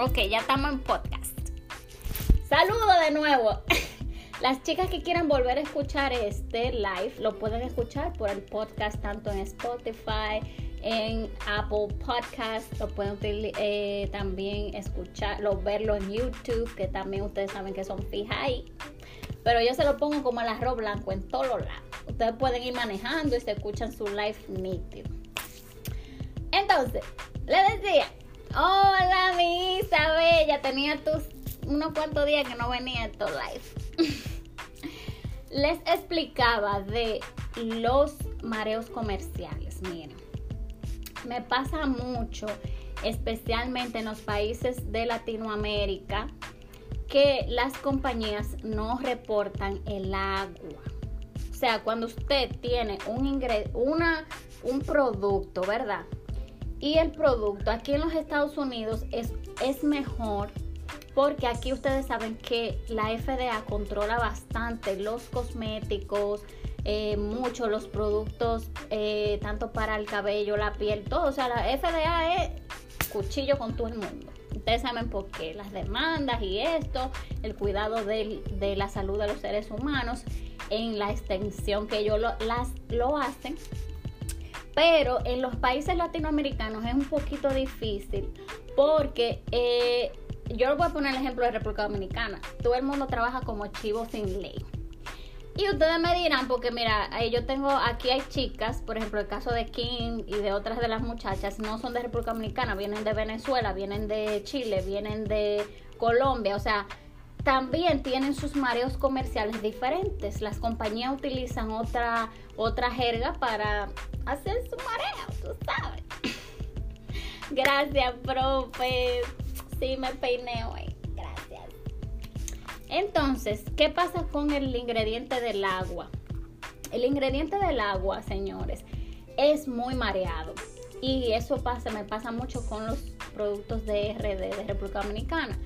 Ok, ya estamos en podcast. Saludo de nuevo. Las chicas que quieran volver a escuchar este live lo pueden escuchar por el podcast tanto en Spotify, en Apple Podcast, lo pueden eh, también escucharlo, verlo en YouTube, que también ustedes saben que son fijas ahí. Pero yo se lo pongo como el arroz blanco en todos lados. Ustedes pueden ir manejando y se escuchan su live nítido. Entonces, le decía, hola mi Isabel, tenía tus unos cuantos días que no venía a estos live. Les explicaba de los mareos comerciales. Miren, me pasa mucho, especialmente en los países de Latinoamérica, que las compañías no reportan el agua. O sea, cuando usted tiene un, una, un producto, ¿verdad? Y el producto aquí en los Estados Unidos es, es mejor porque aquí ustedes saben que la FDA controla bastante los cosméticos, eh, mucho los productos, eh, tanto para el cabello, la piel, todo. O sea, la FDA es cuchillo con todo el mundo. Ustedes saben por qué, las demandas y esto, el cuidado de, de la salud de los seres humanos en la extensión que ellos lo, las, lo hacen. Pero en los países latinoamericanos es un poquito difícil porque eh, yo voy a poner el ejemplo de República Dominicana. Todo el mundo trabaja como chivo sin ley. Y ustedes me dirán, porque mira, yo tengo, aquí hay chicas, por ejemplo, el caso de Kim y de otras de las muchachas, no son de República Dominicana, vienen de Venezuela, vienen de Chile, vienen de Colombia, o sea, también tienen sus mareos comerciales diferentes. Las compañías utilizan otra, otra jerga para hacer su mareo, tú sabes. Gracias, profe. Sí, me peiné hoy. Gracias. Entonces, ¿qué pasa con el ingrediente del agua? El ingrediente del agua, señores, es muy mareado. Y eso pasa, me pasa mucho con los productos de RD de República Dominicana.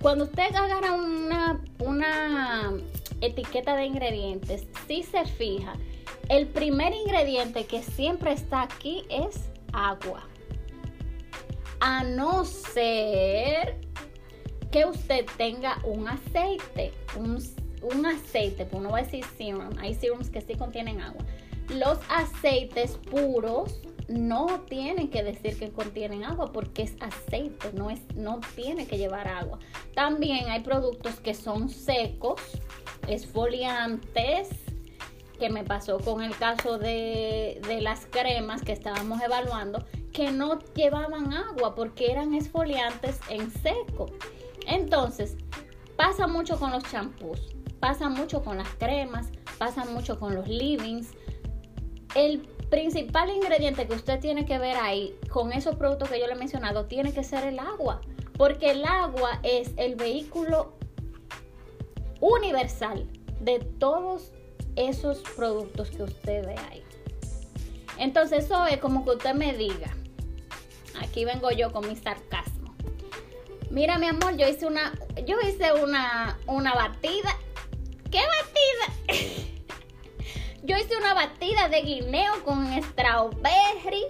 Cuando usted agarra una, una etiqueta de ingredientes, si se fija, el primer ingrediente que siempre está aquí es agua a no ser que usted tenga un aceite, un, aceite, pues no voy a decir serum, hay serums que sí contienen agua. Los aceites puros no tienen que decir que contienen agua porque es aceite, no, es, no tiene que llevar agua. También hay productos que son secos, esfoliantes, que me pasó con el caso de, de las cremas que estábamos evaluando, que no llevaban agua porque eran esfoliantes en seco. Entonces, pasa mucho con los champús, pasa mucho con las cremas, pasa mucho con los livings. El principal ingrediente que usted tiene que ver ahí con esos productos que yo le he mencionado tiene que ser el agua, porque el agua es el vehículo universal de todos esos productos que usted ve ahí. Entonces eso es como que usted me diga, Aquí vengo yo con mi sarcasmo. Mira, mi amor, yo hice una, yo hice una, una batida. ¿Qué batida? yo hice una batida de guineo con strawberry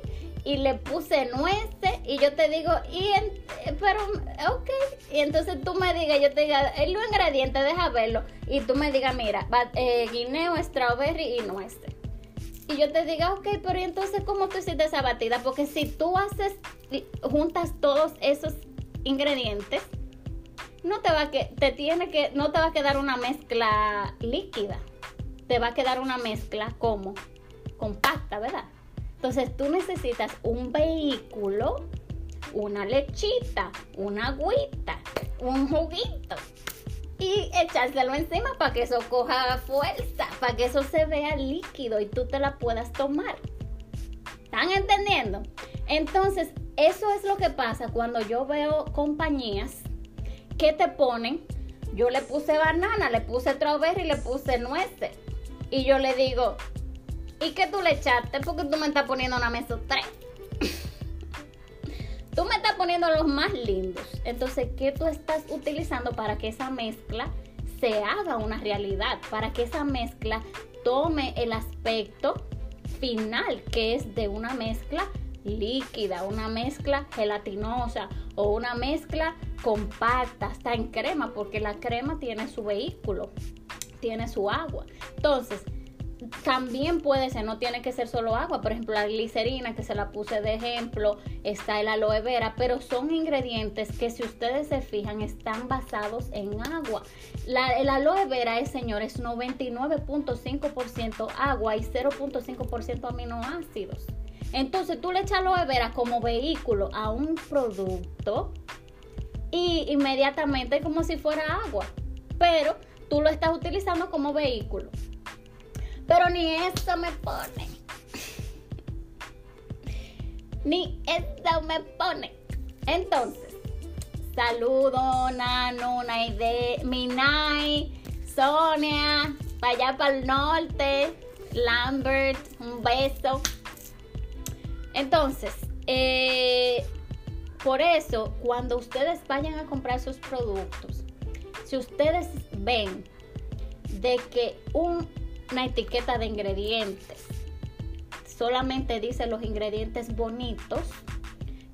y le puse nueces y yo te digo, y pero, ok, y entonces tú me digas, yo te diga, el ingrediente, deja verlo, y tú me digas, mira, eh, guineo, strawberry y nueces y yo te diga, ok, pero entonces cómo tú hiciste esa batida? Porque si tú haces, juntas todos esos ingredientes, no te va a que, te tiene que, no te va a quedar una mezcla líquida. Te va a quedar una mezcla como compacta, ¿verdad? Entonces tú necesitas un vehículo, una lechita, una agüita, un juguito y echárselo encima para que eso coja fuerza, para que eso se vea líquido y tú te la puedas tomar. ¿Están entendiendo? Entonces, eso es lo que pasa cuando yo veo compañías que te ponen, yo le puse banana, le puse strawberry, le puse nueces. Y yo le digo, ¿y qué tú le echaste? Porque tú me estás poniendo una mesa tres. Tú me estás poniendo los más lindos. Entonces, ¿qué tú estás utilizando para que esa mezcla se haga una realidad? Para que esa mezcla tome el aspecto final, que es de una mezcla líquida, una mezcla gelatinosa o una mezcla compacta, hasta en crema, porque la crema tiene su vehículo, tiene su agua. Entonces, también puede ser, no tiene que ser solo agua, por ejemplo la glicerina que se la puse de ejemplo, está el aloe vera, pero son ingredientes que si ustedes se fijan están basados en agua. La, el aloe vera es, señores, 99.5% agua y 0.5% aminoácidos. Entonces tú le echas aloe vera como vehículo a un producto y inmediatamente como si fuera agua, pero tú lo estás utilizando como vehículo. Pero ni eso me pone. ni eso me pone. Entonces, saludo, Nano, Naide, Minay, Sonia, para allá para el norte, Lambert, un beso. Entonces, eh, por eso, cuando ustedes vayan a comprar sus productos, si ustedes ven de que un una etiqueta de ingredientes. Solamente dice los ingredientes bonitos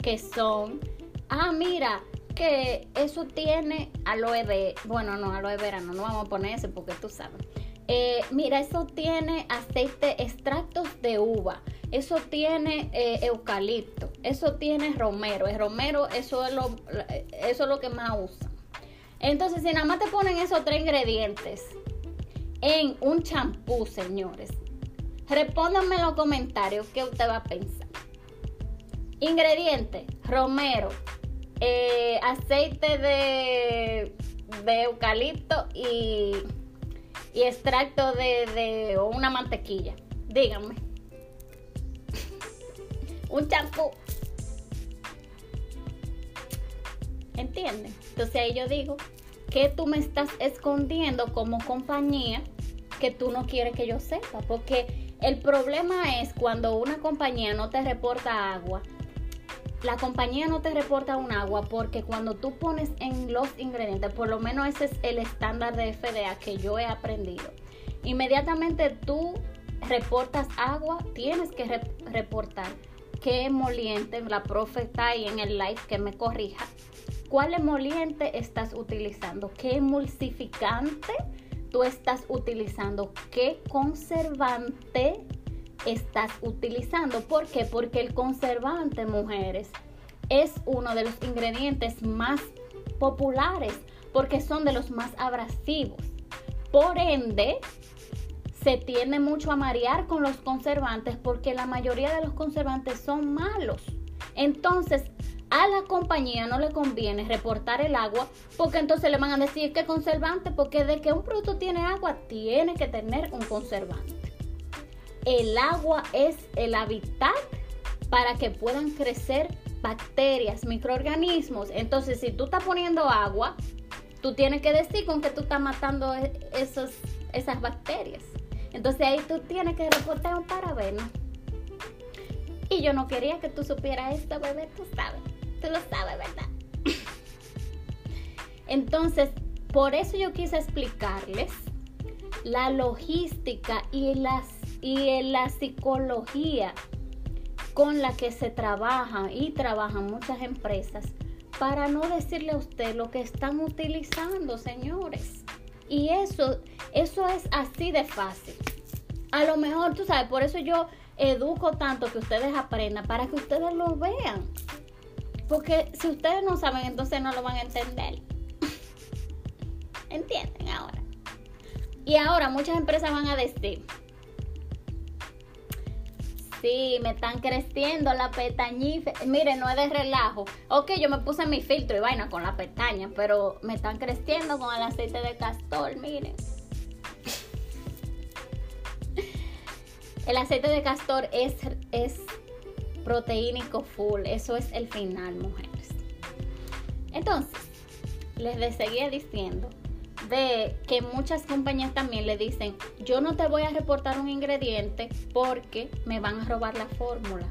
que son, ah, mira, que eso tiene aloe vera, bueno, no, aloe vera, no, no vamos a poner ese porque tú sabes. Eh, mira, eso tiene aceite, extractos de uva, eso tiene eh, eucalipto, eso tiene romero. El romero, eso es lo, eso es lo que más usan. Entonces, si nada más te ponen esos tres ingredientes, en un champú, señores. Respóndanme en los comentarios qué usted va a pensar. Ingredientes: romero, eh, aceite de, eucalipto y, y extracto de, de una mantequilla. Díganme. un champú. ¿Entienden? Entonces ahí yo digo, ¿qué tú me estás escondiendo como compañía que tú no quieres que yo sepa, porque el problema es cuando una compañía no te reporta agua. La compañía no te reporta un agua porque cuando tú pones en los ingredientes, por lo menos ese es el estándar de FDA que yo he aprendido. Inmediatamente tú reportas agua, tienes que reportar qué emoliente, la profe está ahí en el live que me corrija, cuál emoliente estás utilizando, qué emulsificante tú estás utilizando, qué conservante estás utilizando. ¿Por qué? Porque el conservante, mujeres, es uno de los ingredientes más populares porque son de los más abrasivos. Por ende, se tiende mucho a marear con los conservantes porque la mayoría de los conservantes son malos. Entonces, a la compañía no le conviene reportar el agua porque entonces le van a decir que conservante, porque de que un producto tiene agua tiene que tener un conservante. El agua es el hábitat para que puedan crecer bacterias, microorganismos. Entonces, si tú estás poniendo agua, tú tienes que decir con que tú estás matando e-, esos, esas bacterias. Entonces ahí tú tienes que reportar un parabeno. Y yo no quería que tú supieras esto, bebé, tú sabes lo sabe, ¿verdad? Entonces, por eso yo quise explicarles la logística y, las, y la psicología con la que se trabaja y trabajan muchas empresas para no decirle a usted lo que están utilizando, señores. Y eso, eso es así de fácil. A lo mejor, tú sabes, por eso yo educo tanto que ustedes aprendan, para que ustedes lo vean. Porque si ustedes no saben, entonces no lo van a entender. ¿Entienden ahora? Y ahora muchas empresas van a decir, sí, me están creciendo la pestañife. Mire, no es de relajo. Ok, yo me puse mi filtro y vaina con la pestaña, pero me están creciendo con el aceite de castor, miren. El aceite de castor es, es proteínico full. Eso es el final, mujeres. Entonces, les seguía diciendo de que muchas compañías también le dicen, yo no te voy a reportar un ingrediente porque me van a robar la fórmula.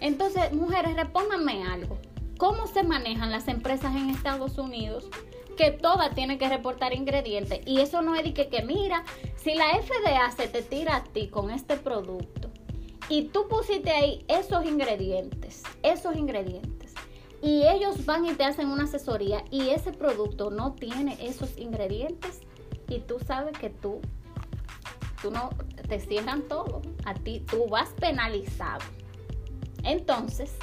Entonces, mujeres, repónganme algo. ¿Cómo se manejan las empresas en Estados Unidos? Que todas tienen que reportar ingredientes. Y eso no es de que, que mira, si la FDA se te tira a ti con este producto, y tú pusiste ahí esos ingredientes, esos ingredientes, y ellos van y te hacen una asesoría y ese producto no tiene esos ingredientes y tú sabes que tú, tú no, te cierran todo, a ti tú vas penalizado. Entonces,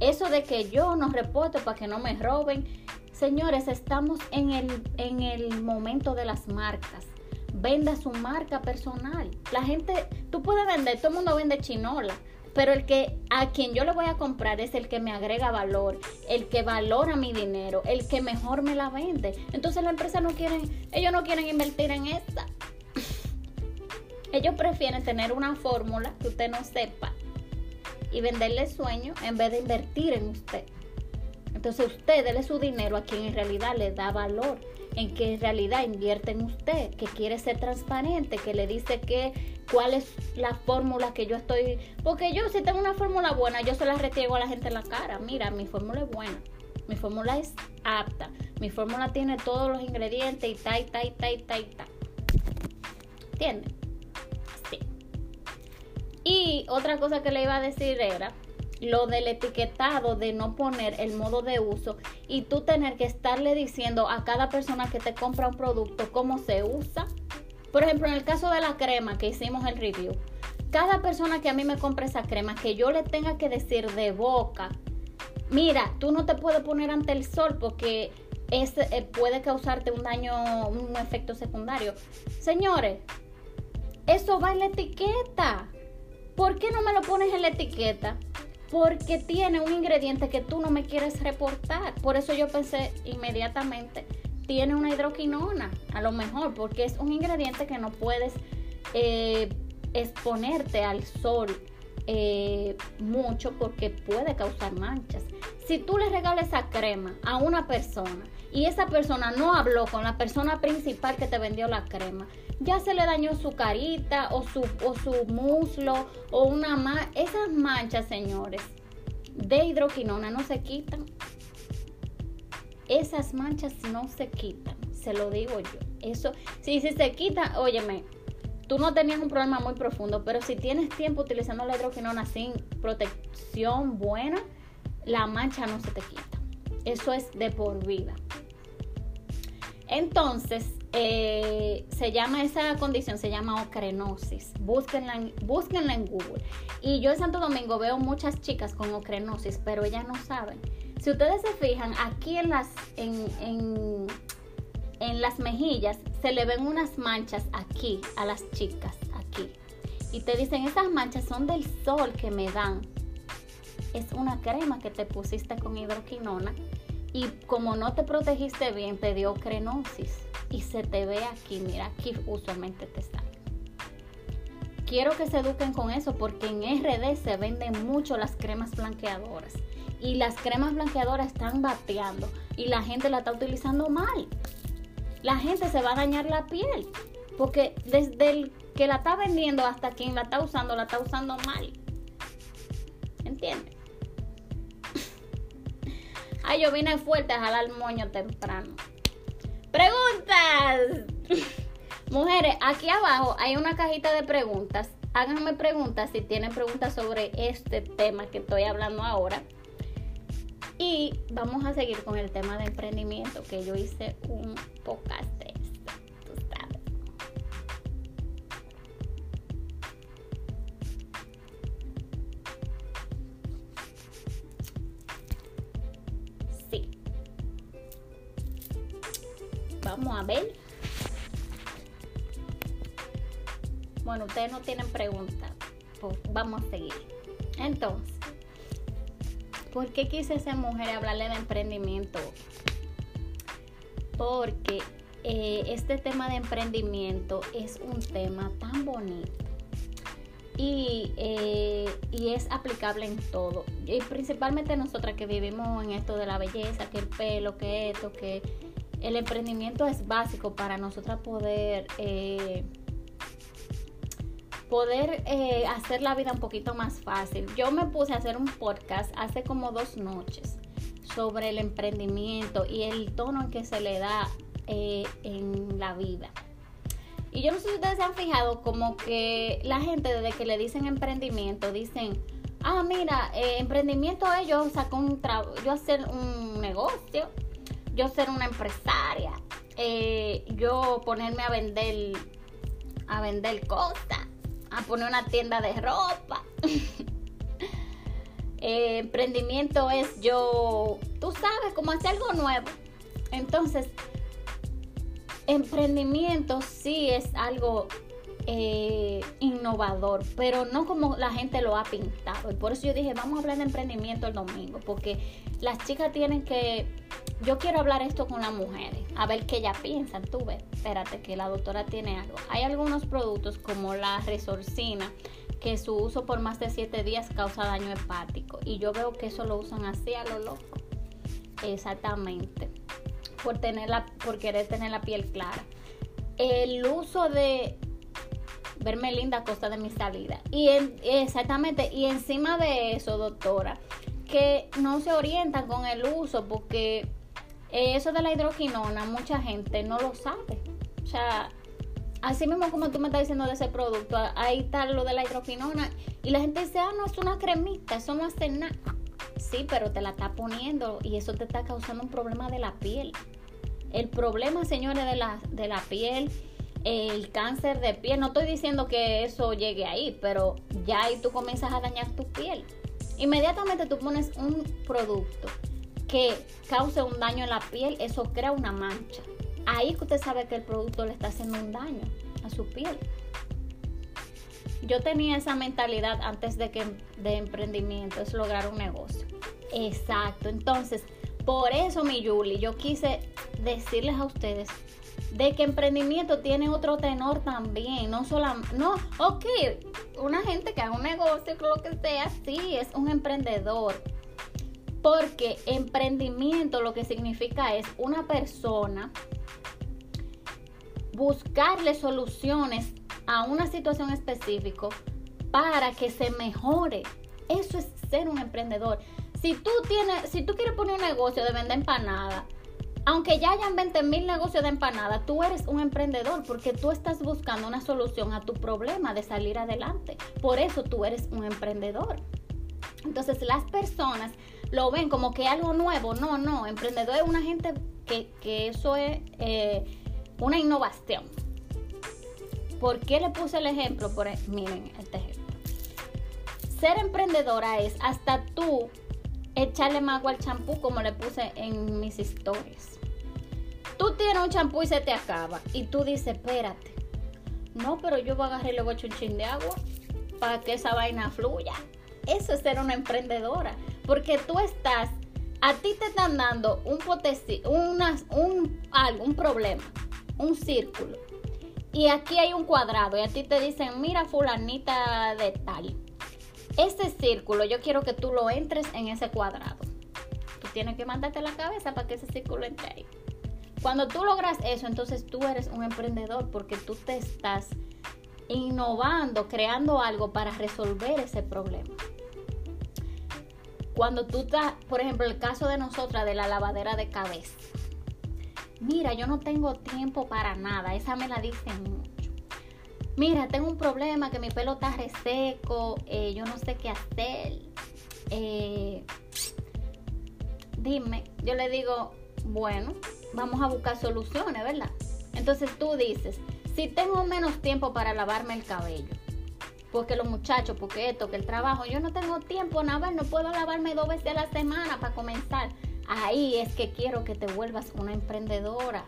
eso de que yo no reporto para que no me roben, señores, estamos en el, en el momento de las marcas venda su marca personal. La gente, tú puedes vender, todo el mundo vende chinola, pero el que a quien yo le voy a comprar es el que me agrega valor, el que valora mi dinero, el que mejor me la vende. Entonces la empresa no quieren, ellos no quieren invertir en esta. Ellos prefieren tener una fórmula que usted no sepa y venderle sueño en vez de invertir en usted. Entonces usted dele su dinero a quien en realidad le da valor en que en realidad invierte en usted, que quiere ser transparente, que le dice que cuál es la fórmula que yo estoy, porque yo si tengo una fórmula buena, yo se la retiego a la gente en la cara, mira, mi fórmula es buena, mi fórmula es apta, mi fórmula tiene todos los ingredientes y ta y ta y ta y ta y ta. ¿Entiendes? Sí. Y otra cosa que le iba a decir era lo del etiquetado de no poner el modo de uso y tú tener que estarle diciendo a cada persona que te compra un producto cómo se usa. Por ejemplo, en el caso de la crema que hicimos el review, cada persona que a mí me compre esa crema, que yo le tenga que decir de boca, mira, tú no te puedes poner ante el sol porque eh, puede causarte un daño, un efecto secundario. Señores, eso va en la etiqueta. ¿Por qué no me lo pones en la etiqueta? Porque tiene un ingrediente que tú no me quieres reportar. Por eso yo pensé inmediatamente, tiene una hidroquinona, a lo mejor, porque es un ingrediente que no puedes eh, exponerte al sol eh, mucho porque puede causar manchas. Si tú le regalas esa crema a una persona y esa persona no habló con la persona principal que te vendió la crema, ya se le dañó su carita o su, o su muslo o una mancha. Esas manchas, señores, de hidroquinona no se quitan. Esas manchas no se quitan, se lo digo yo. Eso, si, si se quita, óyeme, tú no tenías un problema muy profundo, pero si tienes tiempo utilizando la hidroquinona sin protección buena, la mancha no se te quita. Eso es de por vida. Entonces, eh, se llama esa condición, se llama ocrenosis. Búsquenla, búsquenla en Google. Y yo en Santo Domingo veo muchas chicas con ocrenosis, pero ellas no saben. Si ustedes se fijan, aquí en las, en, en, en las mejillas se le ven unas manchas aquí a las chicas, aquí. Y te dicen, esas manchas son del sol que me dan. Es una crema que te pusiste con hidroquinona y como no te protegiste bien, te dio crenosis y se te ve aquí, mira, aquí usualmente te sale. Quiero que se eduquen con eso porque en RD se venden mucho las cremas blanqueadoras y las cremas blanqueadoras están bateando y la gente la está utilizando mal. La gente se va a dañar la piel porque desde el que la está vendiendo hasta quien la está usando, la está usando mal. Yo vine fuerte a jalar moño temprano. Preguntas. Mujeres, aquí abajo hay una cajita de preguntas. Háganme preguntas si tienen preguntas sobre este tema que estoy hablando ahora. Y vamos a seguir con el tema de emprendimiento, que yo hice un podcast Ustedes no tienen preguntas. Pues vamos a seguir. Entonces, ¿por qué quise ser mujer hablarle de emprendimiento? Porque eh, este tema de emprendimiento es un tema tan bonito. Y, eh, y, es aplicable en todo. Y principalmente nosotras que vivimos en esto de la belleza, que el pelo, que esto, que el emprendimiento es básico para nosotras poder, eh, poder eh, hacer la vida un poquito más fácil. Yo me puse a hacer un podcast hace como dos noches sobre el emprendimiento y el tono en que se le da eh, en la vida. Y yo no sé si ustedes se han fijado como que la gente desde que le dicen emprendimiento dicen, ah, mira, eh, emprendimiento es yo sacar un yo hacer un negocio, yo ser una empresaria, yo ponerme a vender, a vender cosas, a poner una tienda de ropa. Eh, emprendimiento es yo, tú sabes, como hacer algo nuevo. Entonces, emprendimiento sí es algo eh, innovador, pero no como la gente lo ha pintado. Y por eso yo dije, vamos a hablar de emprendimiento el domingo, porque las chicas tienen que, yo quiero hablar esto con las mujeres, a ver qué ellas piensan. Tú ves, espérate que la doctora tiene algo. Hay algunos productos como la resorcina, que su uso por más de 7 días causa daño hepático. Y yo veo que eso lo usan así a lo loco. Exactamente. Por, tener por querer tener la piel clara. El uso de verme linda a costa de mi salida. Y exactamente, y encima de eso, doctora, que no se orientan con el uso porque eso de la hidroquinona mucha gente no lo sabe. O sea, así mismo como tú me estás diciendo de ese producto, ahí está lo de la hidroquinona y la gente dice, ah, no, es una cremita, eso no hace nada. Sí, pero te la está poniendo y eso te está causando un problema de la piel. El problema, señores, de la, de la piel el cáncer de piel. No estoy diciendo que eso llegue ahí, pero ya ahí tú comienzas a dañar tu piel. Inmediatamente tú pones un producto que cause un daño en la piel, eso crea una mancha. Ahí que usted sabe que el producto le está haciendo un daño a su piel. Yo tenía esa mentalidad antes de que de emprendimiento, es lograr un negocio. Exacto. Entonces, por eso, mi Julie, yo quise decirles a ustedes de que emprendimiento tiene otro tenor también, no solamente, no, ok, una gente que haga un negocio, lo que sea, sí, es un emprendedor. Porque emprendimiento lo que significa es una persona buscarle soluciones a una situación específica para que se mejore. Eso es ser un emprendedor. Si tú tienes, si tú quieres poner un negocio de vender empanadas aunque ya hayan 20 mil negocios de empanada, tú eres un emprendedor porque tú estás buscando una solución a tu problema de salir adelante. Por eso tú eres un emprendedor. Entonces las personas lo ven como que algo nuevo. No, no, emprendedor es una gente que, eso es eh, una innovación. ¿Por qué le puse el ejemplo? Por, e, miren este ejemplo. Ser emprendedora es hasta tú echarle más agua al champú como le puse en mis historias. Tú tienes un champú y se te acaba y tú dices, espérate. No, pero yo voy a agarrar y un chin de agua para que esa vaina fluya. Eso es ser una emprendedora. Porque tú estás, a ti te están dando un un, algo, un problema, un círculo. Y aquí hay un cuadrado y a ti te dicen, mira fulanita de tal ese círculo, yo quiero que tú lo entres en ese cuadrado. Tú tienes que mandarte la cabeza para que ese círculo entre ahí. Cuando tú logras eso, entonces tú eres un emprendedor porque tú te estás innovando, creando algo para resolver ese problema. Cuando tú estás, por ejemplo, el caso de nosotras de la lavadera de cabeza. Mira, yo no tengo tiempo para nada, esa me la dicen mira, tengo un problema, que mi pelo está reseco, eh, yo no sé qué hacer. Eh, dime, yo le digo, bueno, vamos a buscar soluciones, ¿verdad? Entonces tú dices, si tengo menos tiempo para lavarme el cabello, porque los muchachos, porque esto, que el trabajo, yo no tengo tiempo, nada, no puedo lavarme dos veces a la semana para comenzar. Ahí es que quiero que te vuelvas una emprendedora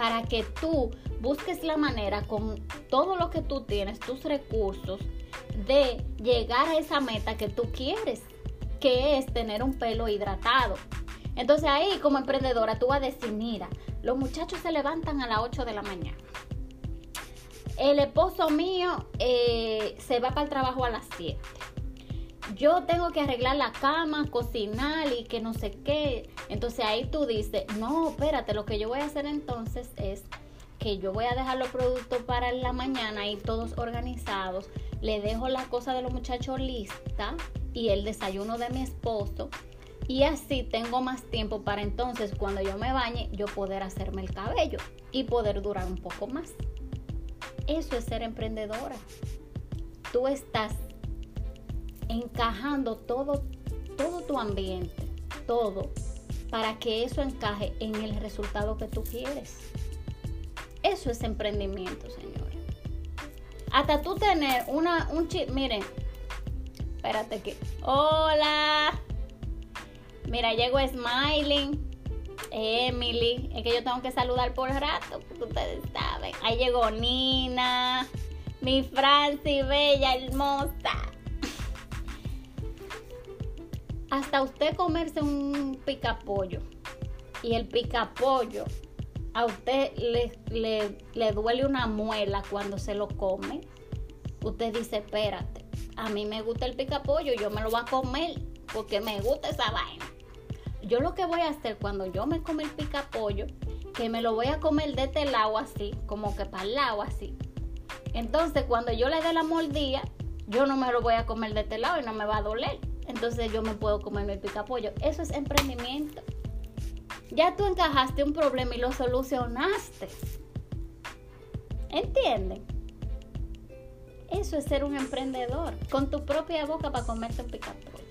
para que tú busques la manera con todo lo que tú tienes, tus recursos, de llegar a esa meta que tú quieres, que es tener un pelo hidratado. Entonces ahí como emprendedora tú vas a decir, mira, los muchachos se levantan a las 8 de la mañana. El esposo mío eh, se va para el trabajo a las 7 yo tengo que arreglar la cama, cocinar y que no sé qué. Entonces ahí tú dices, no, espérate, lo que yo voy a hacer entonces es que yo voy a dejar los productos para la mañana y todos organizados. Le dejo la cosa de los muchachos lista y el desayuno de mi esposo. Y así tengo más tiempo para entonces cuando yo me bañe yo poder hacerme el cabello y poder durar un poco más. Eso es ser emprendedora. Tú estás encajando todo, todo tu ambiente, todo, para que eso encaje en el resultado que tú quieres. Eso es emprendimiento, señores. Hasta tú tener una, un chip, miren, espérate que, hola, mira, llegó Smiling, Emily, es que yo tengo que saludar por rato, porque ustedes saben, ahí llegó Nina, mi Franci, bella, hermosa. Hasta usted comerse un picapollo y el picapollo a usted le, le, duele una muela cuando se lo come, usted dice, espérate, a mí me gusta el picapollo, yo me lo voy a comer porque me gusta esa vaina. Yo lo que voy a hacer cuando yo me come el picapollo, que me lo voy a comer de este lado así, como que para el lado así. Entonces, cuando yo le dé la mordida, yo no me lo voy a comer de este lado y no me va a doler. Entonces, yo me puedo comer el picapollo. Eso es emprendimiento. Ya tú encajaste un problema y lo solucionaste. ¿Entienden? Eso es ser un emprendedor. Con tu propia boca para comerte un picapollo.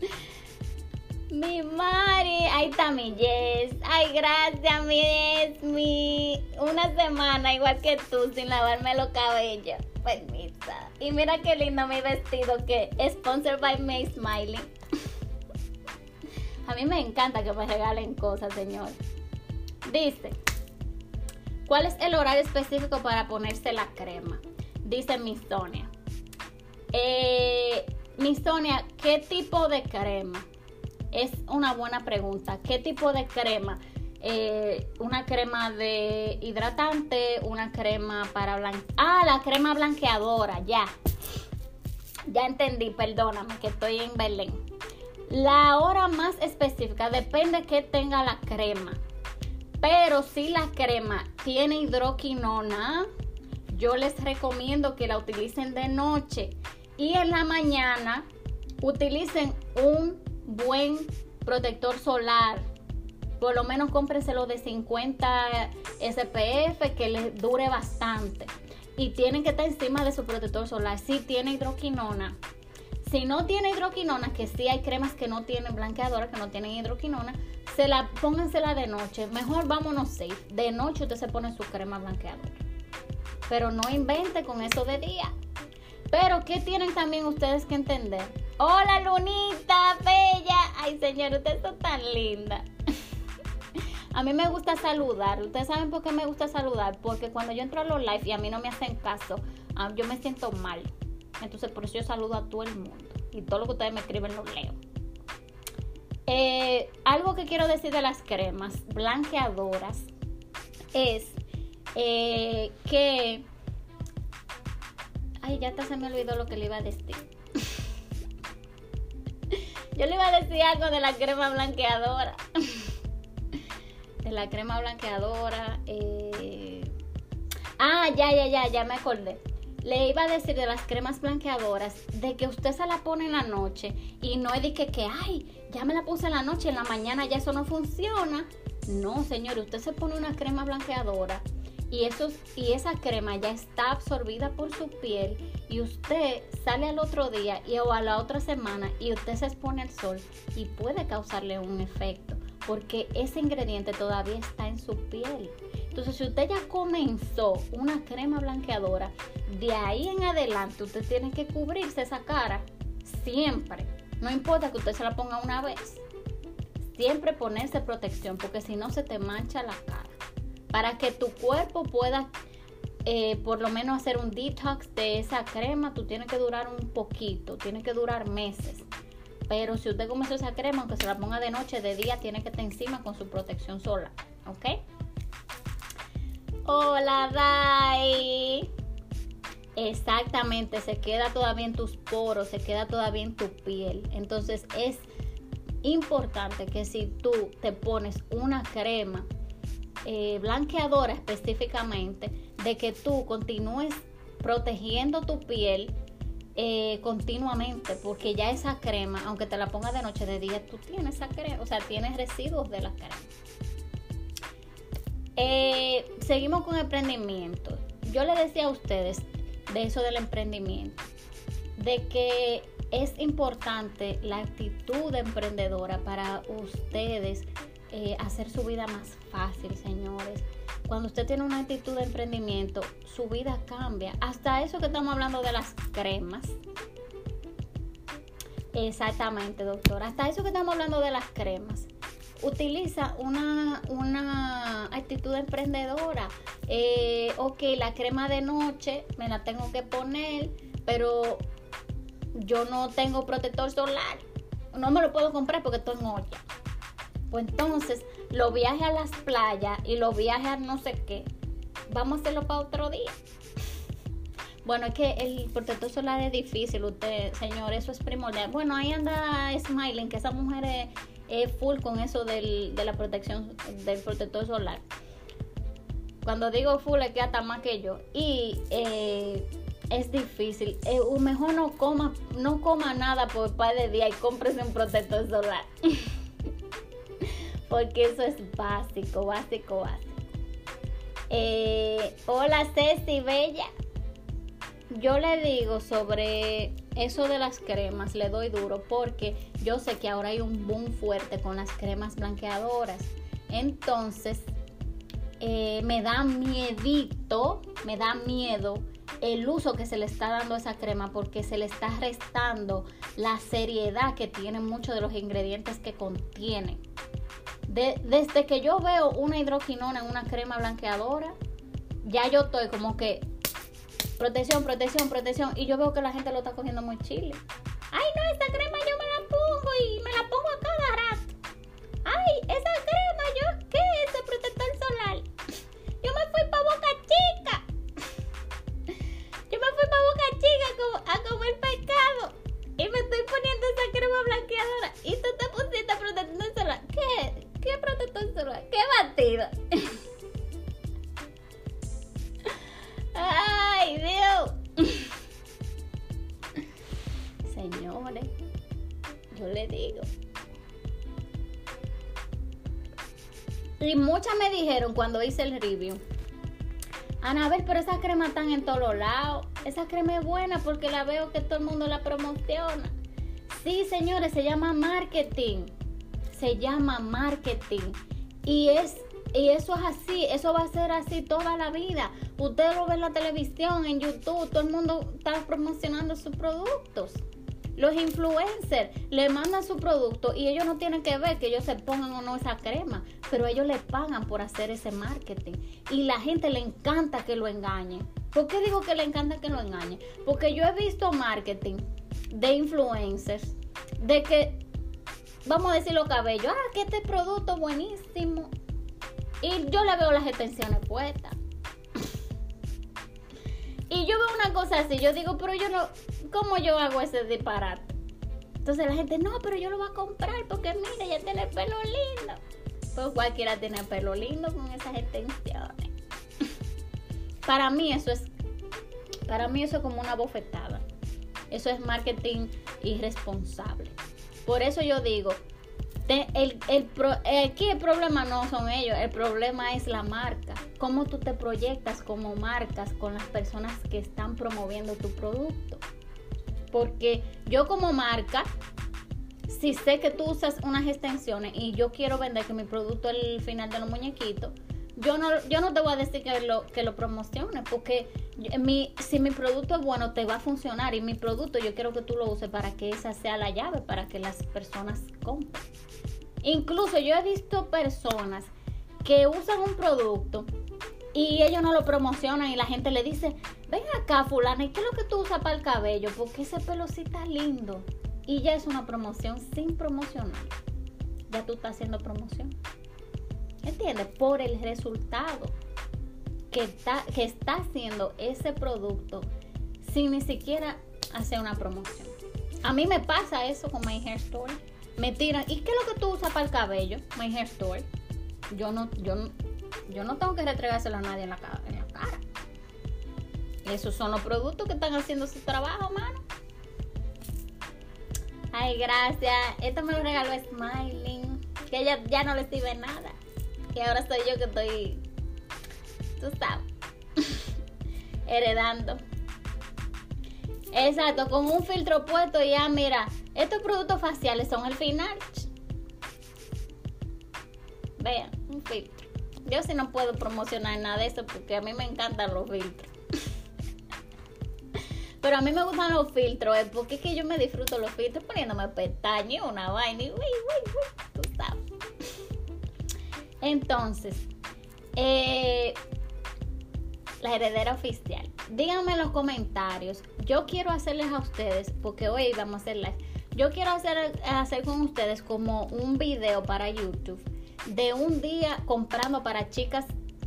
mi Mari, ahí está mi Jess. Ay, gracias, mi Jess. Mi una semana igual que tú sin lavarme los cabellos. Permisa. Y mira qué lindo mi vestido que es sponsored by May Smiling. A mí me encanta que me regalen cosas, señor. Dice, ¿cuál es el horario específico para ponerse la crema? Dice Miss Sonia. Eh, Miss Sonia, ¿qué tipo de crema? Es una buena pregunta. ¿Qué tipo de crema? Eh, una crema de hidratante, una crema para blanquear. Ah, la crema blanqueadora, ya. Ya entendí, perdóname que estoy en Belén. La hora más específica depende que tenga la crema. Pero si la crema tiene hidroquinona, yo les recomiendo que la utilicen de noche y en la mañana utilicen un buen protector solar. Por lo menos cómprenselo de 50 SPF que les dure bastante. Y tienen que estar encima de su protector solar. Si tiene hidroquinona, si no tiene hidroquinona, que sí hay cremas que no tienen blanqueadora, que no tienen hidroquinona, se la póngansela de noche. Mejor vámonos safe. De noche usted se pone su crema blanqueadora. Pero no invente con eso de día. Pero ¿qué tienen también ustedes que entender? Hola Lunita, bella. Ay señor, ustedes son tan linda. A mí me gusta saludar. Ustedes saben por qué me gusta saludar. Porque cuando yo entro a los live y a mí no me hacen caso, ah, yo me siento mal. Entonces por eso yo saludo a todo el mundo. Y todo lo que ustedes me escriben lo leo. Eh, algo que quiero decir de las cremas blanqueadoras es eh, que... Ay, ya hasta se me olvidó lo que le iba a decir. Yo le iba a decir algo de la crema blanqueadora. de la crema blanqueadora. Eh... Ah, ya, ya, ya, ya me acordé le iba a decir de las cremas blanqueadoras, de que usted se la pone en la noche y no es de que, ay, ya me la puse en la noche, en la mañana ya eso no funciona. No, señor, usted se pone una crema blanqueadora y, eso, y esa crema ya está absorbida por su piel y usted sale al otro día y, o a la otra semana y usted se expone al sol y puede causarle un efecto porque ese ingrediente todavía está en su piel. Entonces, si usted ya comenzó una crema blanqueadora, de ahí en adelante usted tiene que cubrirse esa cara siempre. No importa que usted se la ponga una vez. Siempre ponerse protección porque si no se te mancha la cara. Para que tu cuerpo pueda eh, por lo menos hacer un detox de esa crema, tú tienes que durar un poquito, tiene que durar meses. Pero si usted comenzó esa crema, aunque se la ponga de noche, de día, tiene que estar encima con su protección solar. ¿Ok? Hola, Dai. Exactamente, se queda todavía en tus poros, se queda todavía en tu piel. Entonces es importante que si tú te pones una crema eh, blanqueadora específicamente, de que tú continúes protegiendo tu piel eh, continuamente, porque ya esa crema, aunque te la pongas de noche, de día, tú tienes esa crema, o sea, tienes residuos de la crema. Eh, seguimos con emprendimiento. Yo le decía a ustedes de eso del emprendimiento, de que es importante la actitud emprendedora para ustedes eh, hacer su vida más fácil, señores. Cuando usted tiene una actitud de emprendimiento, su vida cambia. Hasta eso que estamos hablando de las cremas. Exactamente, doctor. Hasta eso que estamos hablando de las cremas. Utiliza una, una actitud emprendedora. Eh, ok, la crema de noche me la tengo que poner, pero yo no tengo protector solar. No me lo puedo comprar porque estoy en olla. Pues entonces, los viajes a las playas y los viajes a no sé qué, vamos a hacerlo para otro día. Bueno, es que el protector solar es difícil, usted, señor, eso es primordial. Bueno, ahí anda Smiling, que esa mujer es, full con eso del, de la protección del protector solar. Cuando digo full es que hasta más que yo. Y eh, es difícil. Eh, mejor no coma, no coma nada por par de días y cómprese un protector solar. Porque eso es básico, básico, básico. Eh, hola Ceci Bella. Yo le digo sobre eso de las cremas, le doy duro porque yo sé que ahora hay un boom fuerte con las cremas blanqueadoras. Entonces, eh, me da miedito, me da miedo el uso que se le está dando a esa crema porque se le está restando la seriedad que tienen muchos de los ingredientes que contiene. Desde que yo veo una hidroquinona en una crema blanqueadora, ya yo estoy como que protección, protección, protección y yo veo que la gente lo está cogiendo muy chile. Ay, no, esta crema yo me la pongo y me la pongo a cada rato. Ay, esa crema yo, ¿qué es ese protector solar? Yo me fui para Boca Chica yo me fui para Boca cuando hice el review Ana, a ver, pero esa crema están en todos lados. Esa crema es buena porque la veo que todo el mundo la promociona. Sí, señores, se llama marketing. Se llama marketing. Y es y eso es así, eso va a ser así toda la vida. Usted lo ve en la televisión, en YouTube, todo el mundo está promocionando sus productos. Los influencers le mandan su producto y ellos no tienen que ver que ellos se pongan o no esa crema, pero ellos le pagan por hacer ese marketing. Y la gente le encanta que lo engañen. ¿Por qué digo que le encanta que lo engañen? Porque yo he visto marketing de influencers de que, vamos a decir los cabellos, ah, que este producto buenísimo. Y yo le veo las extensiones puestas. Y yo veo una cosa así, yo digo, pero yo no, ¿cómo yo hago ese disparate? Entonces la gente, no, pero yo lo voy a comprar porque mira, ya tiene el pelo lindo. Pues cualquiera tiene el pelo lindo con esas extensiones. para mí eso es, para mí eso es como una bofetada. Eso es marketing irresponsable. Por eso yo digo, el, el, aquí el problema no son ellos, el problema es la marca. Cómo tú te proyectas como marcas con las personas que están promoviendo tu producto. Porque yo como marca, si sé que tú usas unas extensiones y yo quiero vender que mi producto es el final de los muñequitos, yo no, yo no te voy a decir que lo, que lo promociones, porque mi, si mi producto es bueno, te va a funcionar. Y mi producto yo quiero que tú lo uses para que esa sea la llave, para que las personas compren. Incluso yo he visto personas que usan un producto y ellos no lo promocionan y la gente le dice, ven acá fulana, ¿y qué es lo que tú usas para el cabello? Porque ese pelo sí está lindo. Y ya es una promoción sin promocionar. Ya tú estás haciendo promoción. ¿Entiendes? Por el resultado que está, que está haciendo ese producto sin ni siquiera hacer una promoción. A mí me pasa eso con My Hair Store. Me tiran, ¿y qué es lo que tú usas para el cabello? My Hair Store. Yo no, yo, yo no tengo que retregárselo a nadie en la, en la cara. Esos son los productos que están haciendo su trabajo, mano. Ay, gracias. Esto me lo regaló Smiling. Que ella ya no le sirve nada. Y ahora soy yo que estoy tú. Heredando. Exacto, con un filtro puesto ya, mira, estos productos faciales son el final. Vean, un filtro. Yo sí no puedo promocionar nada de eso porque a mí me encantan los filtros. Pero a mí me gustan los filtros, ¿eh? porque es que yo me disfruto los filtros poniéndome pestañas, una vaina y uy, uy, uy. Entonces, eh, la heredera oficial. Díganme en los comentarios. Yo quiero hacerles a ustedes, porque hoy vamos a hacer live. Yo quiero hacer, hacer con ustedes como un video para YouTube de un día comprando para chicas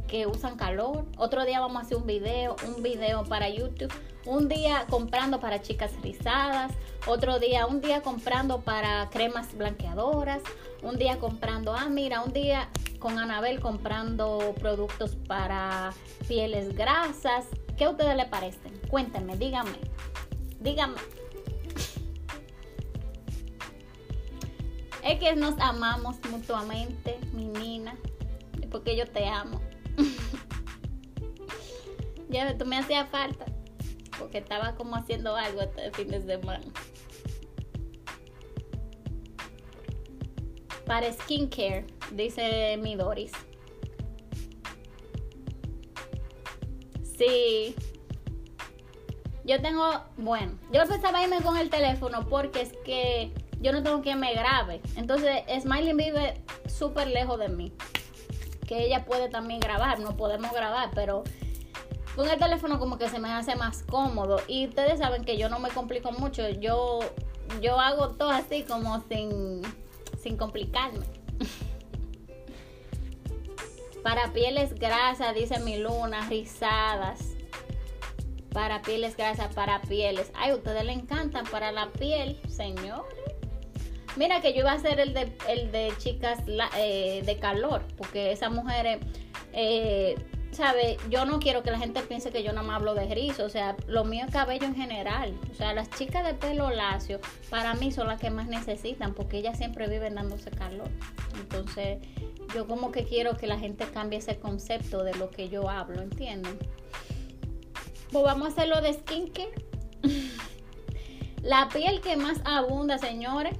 que usan calor. Otro día vamos a hacer un video, un video para YouTube. Un día comprando para chicas rizadas. Otro día, un día comprando para cremas blanqueadoras. Un día comprando, ah, mira, un día con Anabel comprando productos para pieles grasas. ¿Qué a ustedes les parecen? Cuéntenme, díganme. Díganme. Es que nos amamos mutuamente, mi Nina. Porque yo te amo. ya tú me hacía falta. Porque estaba como haciendo algo este fin de semana. Para skincare dice mi Doris. Sí. Yo tengo, bueno, yo pensaba irme con el teléfono porque es que yo no tengo quien me grabe. Entonces, Smiley vive súper lejos de mí. Que ella puede también grabar, no podemos grabar, pero con el teléfono como que se me hace más cómodo. Y ustedes saben que yo no me complico mucho. Yo, yo hago todo así como sin, sin complicarme. Para pieles grasas, dice mi luna, rizadas. Para pieles grasas, para pieles. Ay, ustedes le encantan para la piel, señores. Mira que yo iba a hacer el de, chicas eh, de calor, porque esas mujeres, eh, ¿sabe? Yo no quiero que la gente piense que yo no me hablo de rizo, o sea, lo mío es cabello en general. O sea, las chicas de pelo lacio, para mí son las que más necesitan, porque ellas siempre viven dándose calor. Entonces, yo como que quiero que la gente cambie ese concepto de lo que yo hablo, ¿entienden? Pues vamos a hacerlo de skincare. la piel que más abunda, señores,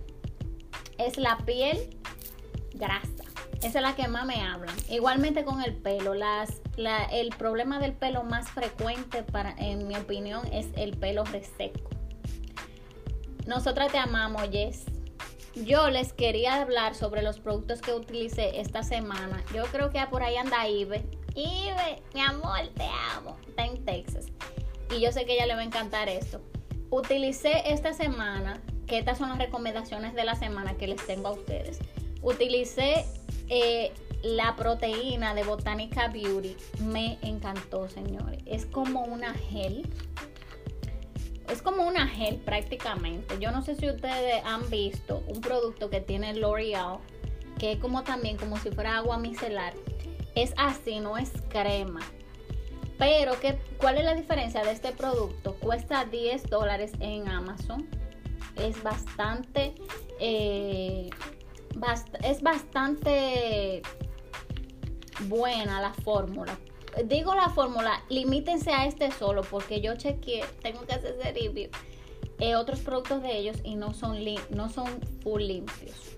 es la piel grasa. Esa es la que más me hablan. Igualmente con el pelo. Las, el problema del pelo más frecuente, para, en mi opinión, es el pelo reseco. Nosotras te amamos, Jess yo les quería hablar sobre los productos que utilicé esta semana. Yo creo que por ahí anda Ibe. Ibe, mi amor, te amo. Está en Texas. Y yo sé que ella le va a encantar esto. Utilicé esta semana, estas son las recomendaciones de la semana que les tengo a ustedes. Utilicé eh, la proteína de Botanica Beauty. Me encantó, señores. Es como una gel es como una gel prácticamente. Yo no sé si ustedes han visto un producto que tiene L'Oreal, que es como también como si fuera agua micelar. Es así, no es crema. Pero, ¿qué, ¿cuál es la diferencia de este producto? Cuesta 10 dólares en Amazon. Es bastante, eh, es bastante buena la fórmula digo la fórmula, limítense a este solo porque yo chequeé, tengo que hacer ese review, eh, otros productos de ellos y no son, no son full limpios,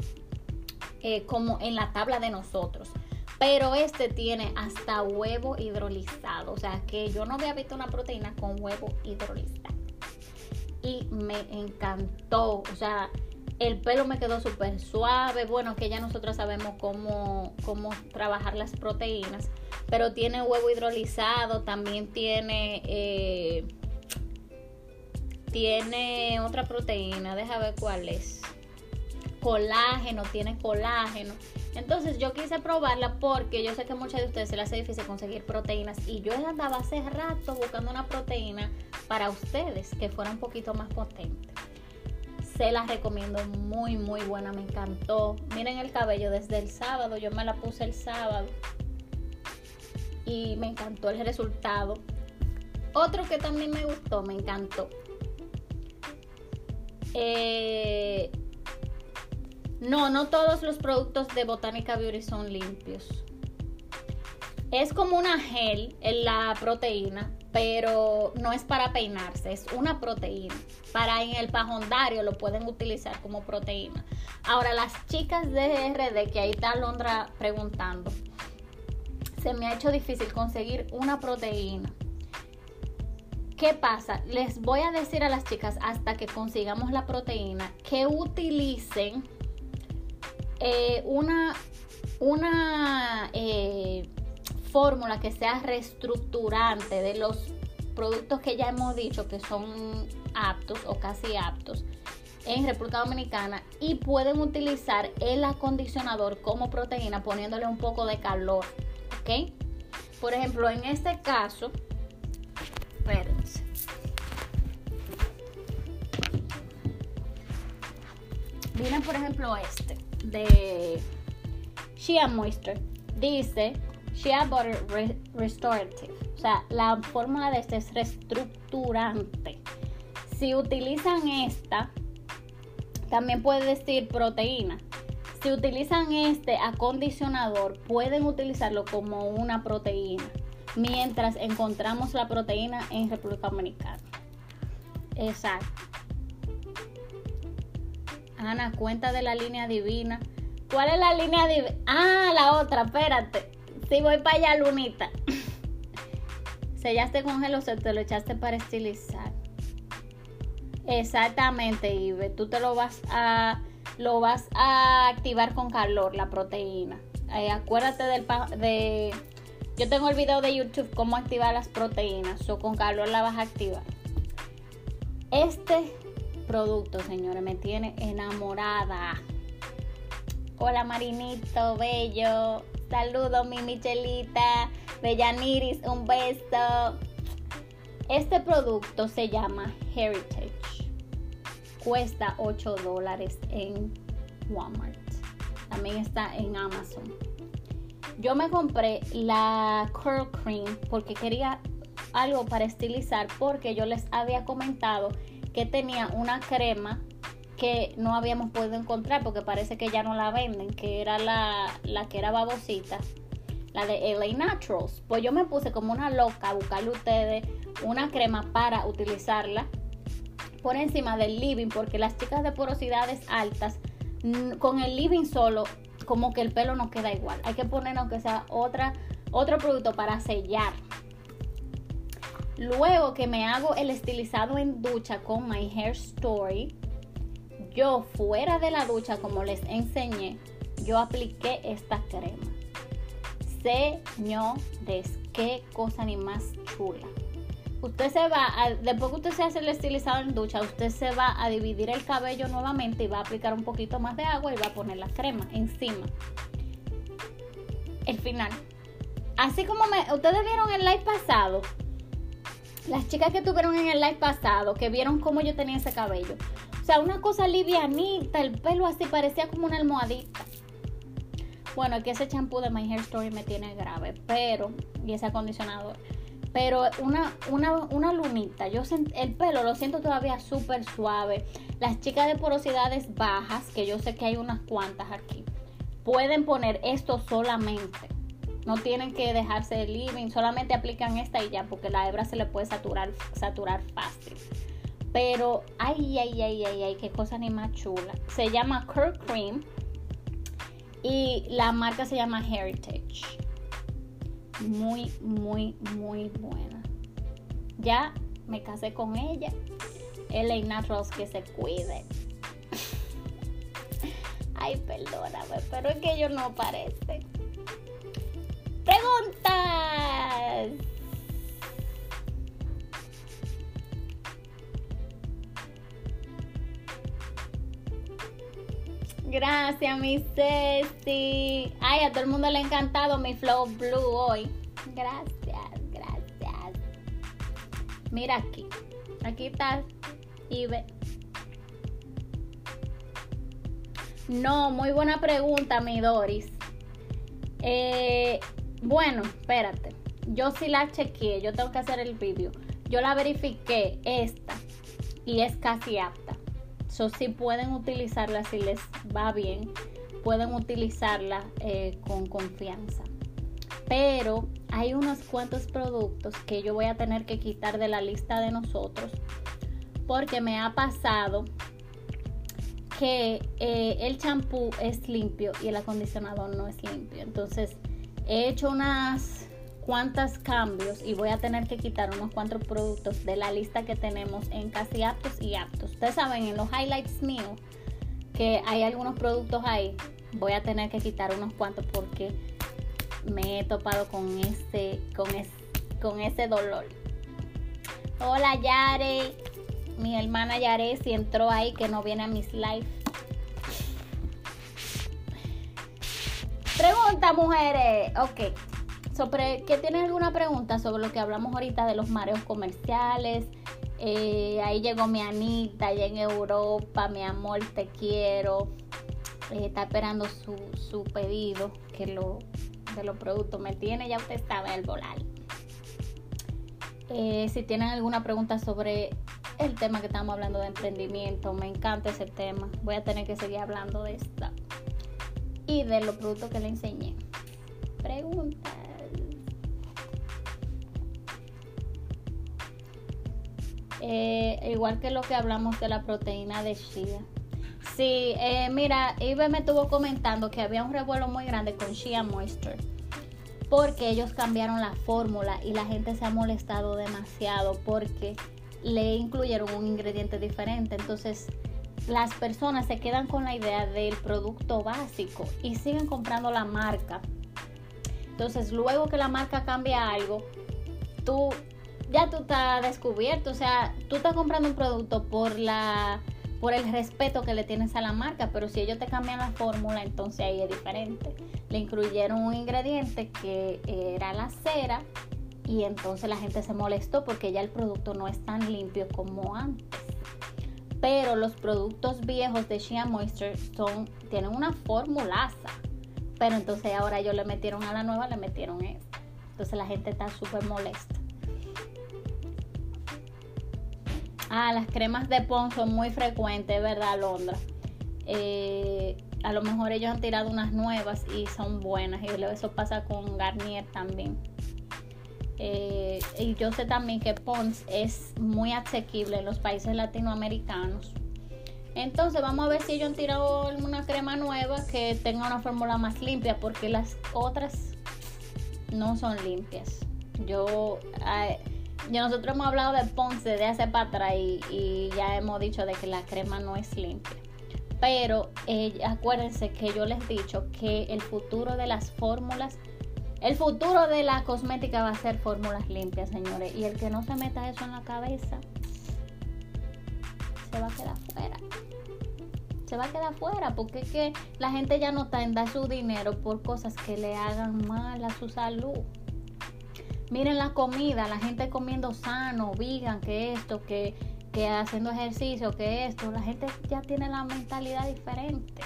eh, como en la tabla de nosotros. Pero este tiene hasta huevo hidrolizado, o sea que yo no había visto una proteína con huevo hidrolizado. Y me encantó, o sea, el pelo me quedó súper suave. Bueno, que ya nosotros sabemos cómo, cómo trabajar las proteínas pero tiene huevo hidrolizado, también tiene eh, tiene otra proteína, deja ver cuál es. Colágeno, tiene colágeno. Entonces yo quise probarla porque yo sé que a muchas de ustedes se les hace difícil conseguir proteínas y yo andaba hace rato buscando una proteína para ustedes que fuera un poquito más potente. Se las recomiendo, muy muy buena, me encantó. Miren el cabello desde el sábado, yo me la puse el sábado y me encantó el resultado. Otro que también me gustó, me encantó. Eh, no, no todos los productos de Botánica Beauty son limpios. Es como una gel en la proteína, pero no es para peinarse, es una proteína. Para en el pajondario lo pueden utilizar como proteína. Ahora, las chicas de RD, que ahí está Londra preguntando, se me ha hecho difícil conseguir una proteína. ¿Qué pasa? Les voy a decir a las chicas hasta que consigamos la proteína que utilicen eh, una, una eh, fórmula que sea reestructurante de los productos que ya hemos dicho que son aptos o casi aptos en República Dominicana y pueden utilizar el acondicionador como proteína poniéndole un poco de calor, ¿ok? Por ejemplo, en este caso, espérense. Miren, por ejemplo, este de Shea Moisture. Dice Shea Butter Restorative. O sea, la fórmula de este es reestructurante. Si utilizan esta, también puede decir proteína. Si utilizan este acondicionador, pueden utilizarlo como una proteína. Mientras encontramos la proteína en República Dominicana. Exacto. Ana, cuenta de la línea divina. ¿Cuál es la línea divina? Ah, la otra, espérate. Si voy para allá, Lunita. Sellaste con gel o se te lo echaste para estilizar. Exactamente, Ibe. Tú te lo vas a lo vas a activar con calor, la proteína. Eh, acuérdate del de yo tengo el video de YouTube cómo activar las proteínas. O con calor la vas a activar. Este producto, señores, me tiene enamorada. Hola Marinito, bello. Saludos, mi Michelita. Bellaniris, un beso. Este producto se llama Heritage. Cuesta 8 dólares en Walmart. También está en Amazon. Yo me compré la Curl Cream porque quería algo para estilizar porque yo les había comentado que tenía una crema que no habíamos podido encontrar porque parece que ya no la venden, que era la, la que era babosita, la de LA Naturals. Pues yo me puse como una loca a buscarle ustedes una crema para utilizarla por encima del living porque las chicas de porosidades altas con el living solo como que el pelo no queda igual. Hay que poner aunque sea otra, otro producto para sellar Luego que me hago el estilizado en ducha con My Hair Story, yo fuera de la ducha, como les enseñé, yo apliqué esta crema. Señores, qué cosa ni más chula. Usted se va, a, después que usted se hace el estilizado en ducha, usted se va a dividir el cabello nuevamente y va a aplicar un poquito más de agua y va a poner la crema encima. El final. Así como me, ustedes vieron el live pasado, las chicas que tuvieron en el live pasado, que vieron cómo yo tenía ese cabello. O sea, una cosa livianita, el pelo así parecía como una almohadita. Bueno, aquí ese champú de My Hair Story me tiene grave, pero, y ese acondicionador. Pero una, una, una lunita, yo el pelo lo siento todavía súper suave. Las chicas de porosidades bajas, que yo sé que hay unas cuantas aquí, pueden poner esto solamente no tienen que dejarse de living, solamente aplican esta y ya, porque la hebra se le puede saturar, saturar fácil. Pero, ay, ay, ay, ay, ay, qué cosa ni más chula. Se llama Curl Cream y la marca se llama Heritage. Muy, muy, muy buena. Ya me casé con ella. LA Naturals que se cuide. Ay, perdóname, pero es que ellos no parecen. Preguntas. Gracias, mi Ceci. Ay, a todo el mundo le ha encantado mi Flow Blue hoy. Gracias, gracias. Mira aquí. Aquí está Ibe. No, muy buena pregunta, mi Doris. Eh, bueno, espérate. Yo sí la chequeé, yo tengo que hacer el review. Yo la verifiqué, esta, y es casi apta. So, si pueden utilizarla si les va bien, pueden utilizarla eh, con confianza. Pero hay unos cuantos productos que yo voy a tener que quitar de la lista de nosotros porque me ha pasado que eh, el champú es limpio y el acondicionador no es limpio. Entonces he hecho unas cuantas cambios y voy a tener que quitar unos cuantos productos de la lista que tenemos en casi aptos y aptos. Ustedes saben en los highlights míos que hay algunos productos ahí. Voy a tener que quitar unos cuantos porque me he topado con ese, con con ese dolor. Hola Yare, mi hermana Yare si entró ahí que no viene a mis live. Mujeres, ok. Sobre, ¿Qué tienen alguna pregunta sobre lo que hablamos ahorita de los mareos comerciales? Eh, ahí llegó mi Anita, ya en Europa, mi amor, te quiero. Eh, está esperando su, su pedido que lo, de los productos me tiene, ya usted sabe, el volar. Eh, si tienen alguna pregunta sobre el tema que estamos hablando de emprendimiento, me encanta ese tema. Voy a tener que seguir hablando de esta y de los productos que le enseñé. Preguntas. Eh, igual que lo que hablamos de la proteína de Shia. Sí, eh, mira, Ibe me estuvo comentando que había un revuelo muy grande con Shia Moisture porque ellos cambiaron la fórmula y la gente se ha molestado demasiado porque le incluyeron un ingrediente diferente. Entonces, las personas se quedan con la idea del producto básico y siguen comprando la marca. Entonces, luego que la marca cambia algo, tú ya tú estás descubierto, o sea, tú estás comprando un producto por la por el respeto que le tienes a la marca, pero si ellos te cambian la fórmula, entonces ahí es diferente. Le incluyeron un ingrediente que era la cera y entonces la gente se molestó porque ya el producto no es tan limpio como antes. Pero los productos viejos de Shea Moisture son, tienen una formulaza. Pero entonces ahora ellos le metieron a la nueva, le metieron esta. Entonces la gente está súper molesta. Ah, las cremas de Pond son muy frecuentes, ¿verdad, Londra? Eh, a lo mejor ellos han tirado unas nuevas y son buenas. Y eso pasa con Garnier también. Eh, y yo sé también que Pons es muy asequible en los países latinoamericanos. Entonces vamos a ver si ellos han tirado una crema nueva que tenga una fórmula más limpia porque las otras no son limpias. Yo, ya nosotros hemos hablado de Ponce de hace para atrás y, ya hemos dicho de que la crema no es limpia. Pero eh, acuérdense que yo les he dicho que el futuro de las fórmulas, el futuro de la cosmética va a ser fórmulas limpias, señores. Y el que no se meta eso en la cabeza, se va a quedar fuera. Se va a quedar fuera porque es que la gente ya no está en dar su dinero por cosas que le hagan mal a su salud. Miren la comida, la gente comiendo sano, vegan, que esto, que, que haciendo ejercicio, que esto. La gente ya tiene la mentalidad diferente.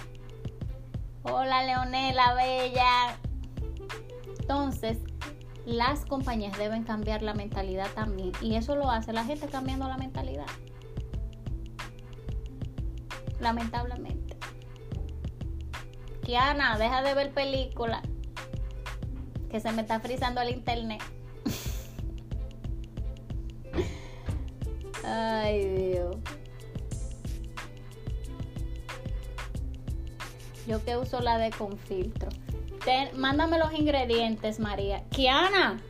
Hola Leonela Bella. Entonces, las compañías deben cambiar la mentalidad también. Y eso lo hace la gente cambiando la mentalidad. Lamentablemente. Kiana, deja de ver películas. Que se me está frizando el internet. Ay, Dios. Yo que uso la de con filtro. Mándame los ingredientes, María. Kiana.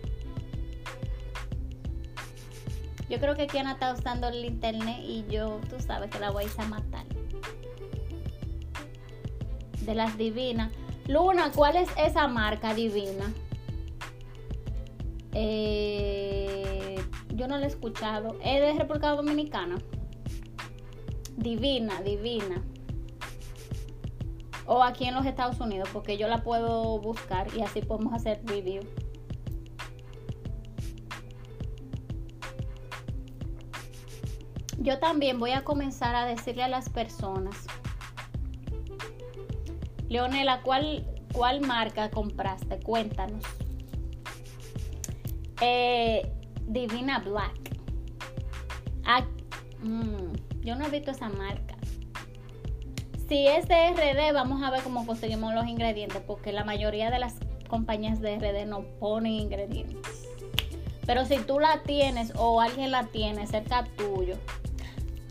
Yo creo que Kiana está usando el internet y yo, tú sabes que la voy a matar. De las divinas. Luna, ¿cuál es esa marca divina? Eh, yo no la he escuchado. Es de República Dominicana. Divina, divina. O aquí en los Estados Unidos, porque yo la puedo buscar y así podemos hacer review. Yo también voy a comenzar a decirle a las personas, Leonela, ¿cuál, cuál marca compraste? Cuéntanos. Eh, Divina Black. Ah, mm, yo no he visto esa marca. Si es de RD, vamos a ver cómo conseguimos los ingredientes, porque la mayoría de las compañías de RD no ponen ingredientes. Pero si tú la tienes o alguien la tiene cerca tuyo,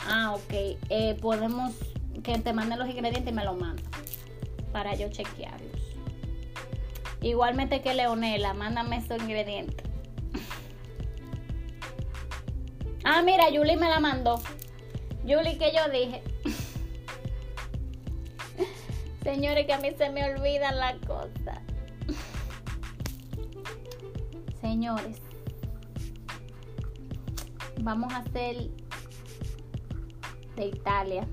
ah, ok, eh, podemos que te manden los ingredientes y me lo mandan para yo chequearlos. Igualmente que Leonela, mándame esos ingredientes. ah, mira, Julie me la mandó. Julie, que yo dije. Señores, que a mí se me olvidan las cosas. Señores, vamos a hacer de Italia.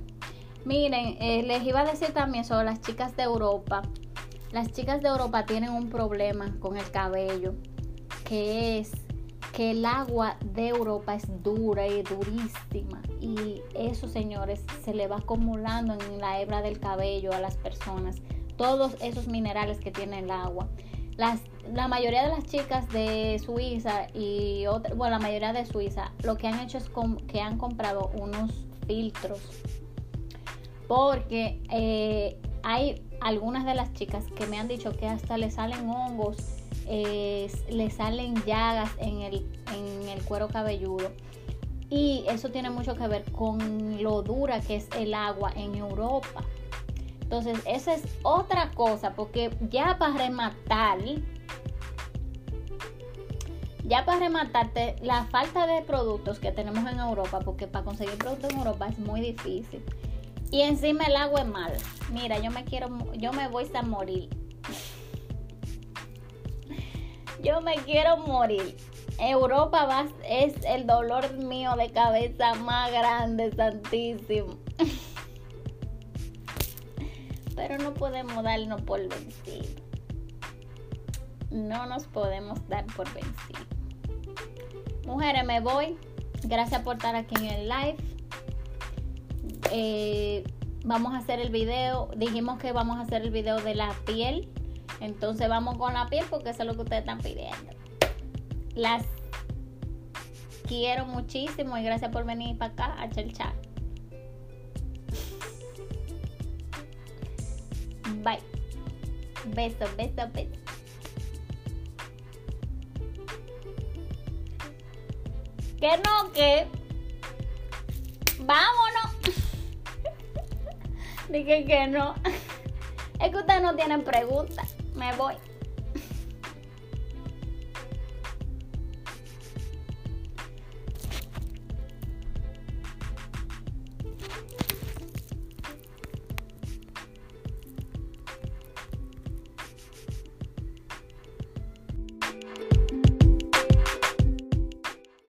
Miren, eh, les iba a decir también sobre las chicas de Europa. Las chicas de Europa tienen un problema con el cabello, que es que el agua de Europa es dura y durísima. Y eso señores se le va acumulando en la hebra del cabello a las personas. Todos esos minerales que tiene el agua. Las, la mayoría de las chicas de Suiza y otra, bueno la mayoría de Suiza lo que han hecho es que han comprado unos filtros. Porque eh, hay algunas de las chicas que me han dicho que hasta le salen hongos le salen llagas en el, en el cuero cabelludo. Y eso tiene mucho que ver con lo dura que es el agua en Europa. Entonces, esa es otra cosa, porque ya para rematar, ya para rematarte, la falta de productos que tenemos en Europa, porque para conseguir productos en Europa es muy difícil. Y encima el agua es mal. Mira, yo me quiero, yo me voy a morir. Yo me quiero morir. Europa va, es el dolor mío de cabeza más grande, santísimo. Pero no podemos darnos por vencido. No nos podemos dar por vencido. Mujeres, me voy. Gracias por estar aquí en el live. Eh, vamos a hacer el video. Dijimos que vamos a hacer el video de la piel entonces vamos con la piel porque eso es lo que ustedes están pidiendo. Las quiero muchísimo y gracias por venir para acá a chat. Bye. Besos, besos, besos. Que no, que. Vámonos. Dije que no. Es que ustedes no tienen preguntas me voy.